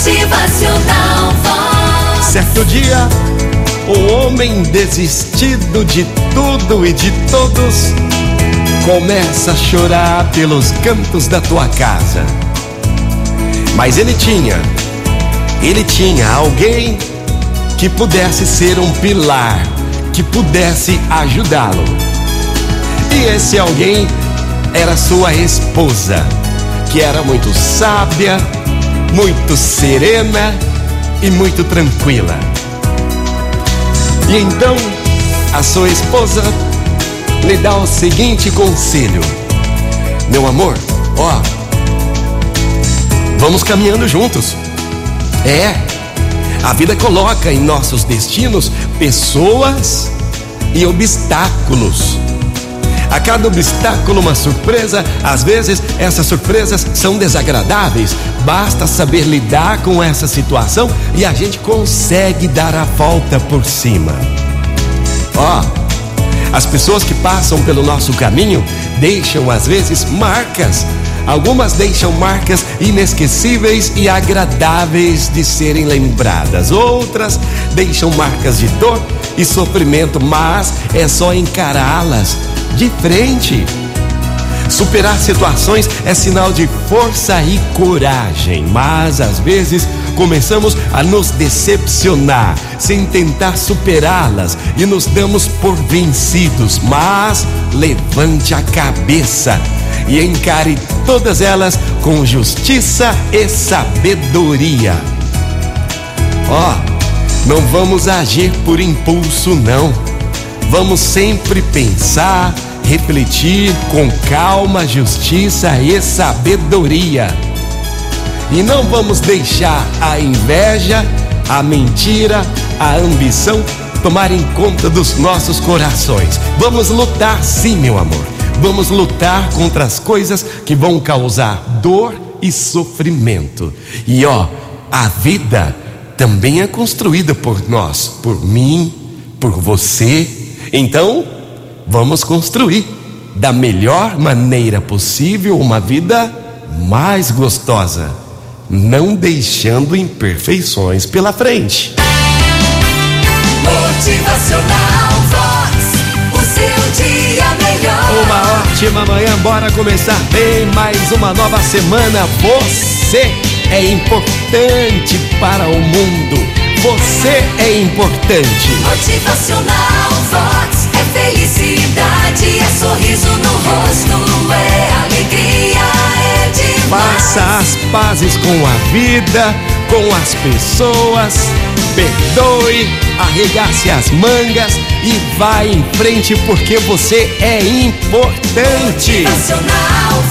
Motivacional. Certo dia, o homem desistido de tudo e de todos começa a chorar pelos cantos da tua casa. Mas ele tinha, ele tinha alguém que pudesse ser um pilar, que pudesse ajudá-lo. E esse alguém era sua esposa, que era muito sábia, muito serena e muito tranquila. E então a sua esposa lhe dá o seguinte conselho: Meu amor, ó, vamos caminhando juntos. É, a vida coloca em nossos destinos pessoas e obstáculos. Cada obstáculo uma surpresa, às vezes essas surpresas são desagradáveis. Basta saber lidar com essa situação e a gente consegue dar a volta por cima. Ó, as pessoas que passam pelo nosso caminho deixam às vezes marcas. Algumas deixam marcas inesquecíveis e agradáveis de serem lembradas. Outras deixam marcas de dor e sofrimento, mas é só encará-las de frente. Superar situações é sinal de força e coragem, mas às vezes começamos a nos decepcionar sem tentar superá-las e nos damos por vencidos. Mas levante a cabeça e encare todas elas com justiça e sabedoria. Ó, oh, não vamos agir por impulso, não. Vamos sempre pensar, refletir com calma, justiça e sabedoria. E não vamos deixar a inveja, a mentira, a ambição tomarem conta dos nossos corações. Vamos lutar sim, meu amor. Vamos lutar contra as coisas que vão causar dor e sofrimento. E ó, a vida também é construída por nós, por mim, por você então, vamos construir da melhor maneira possível uma vida mais gostosa, não deixando imperfeições pela frente. Motivacional Vox, o seu dia melhor. Uma ótima manhã, bora começar bem mais uma nova semana. Você é importante para o mundo. Você é importante. Motivacional Vox é felicidade, é sorriso no rosto, é alegria, é demais. Faça as pazes com a vida, com as pessoas. Perdoe, arregace as mangas e vá em frente porque você é importante. Motivacional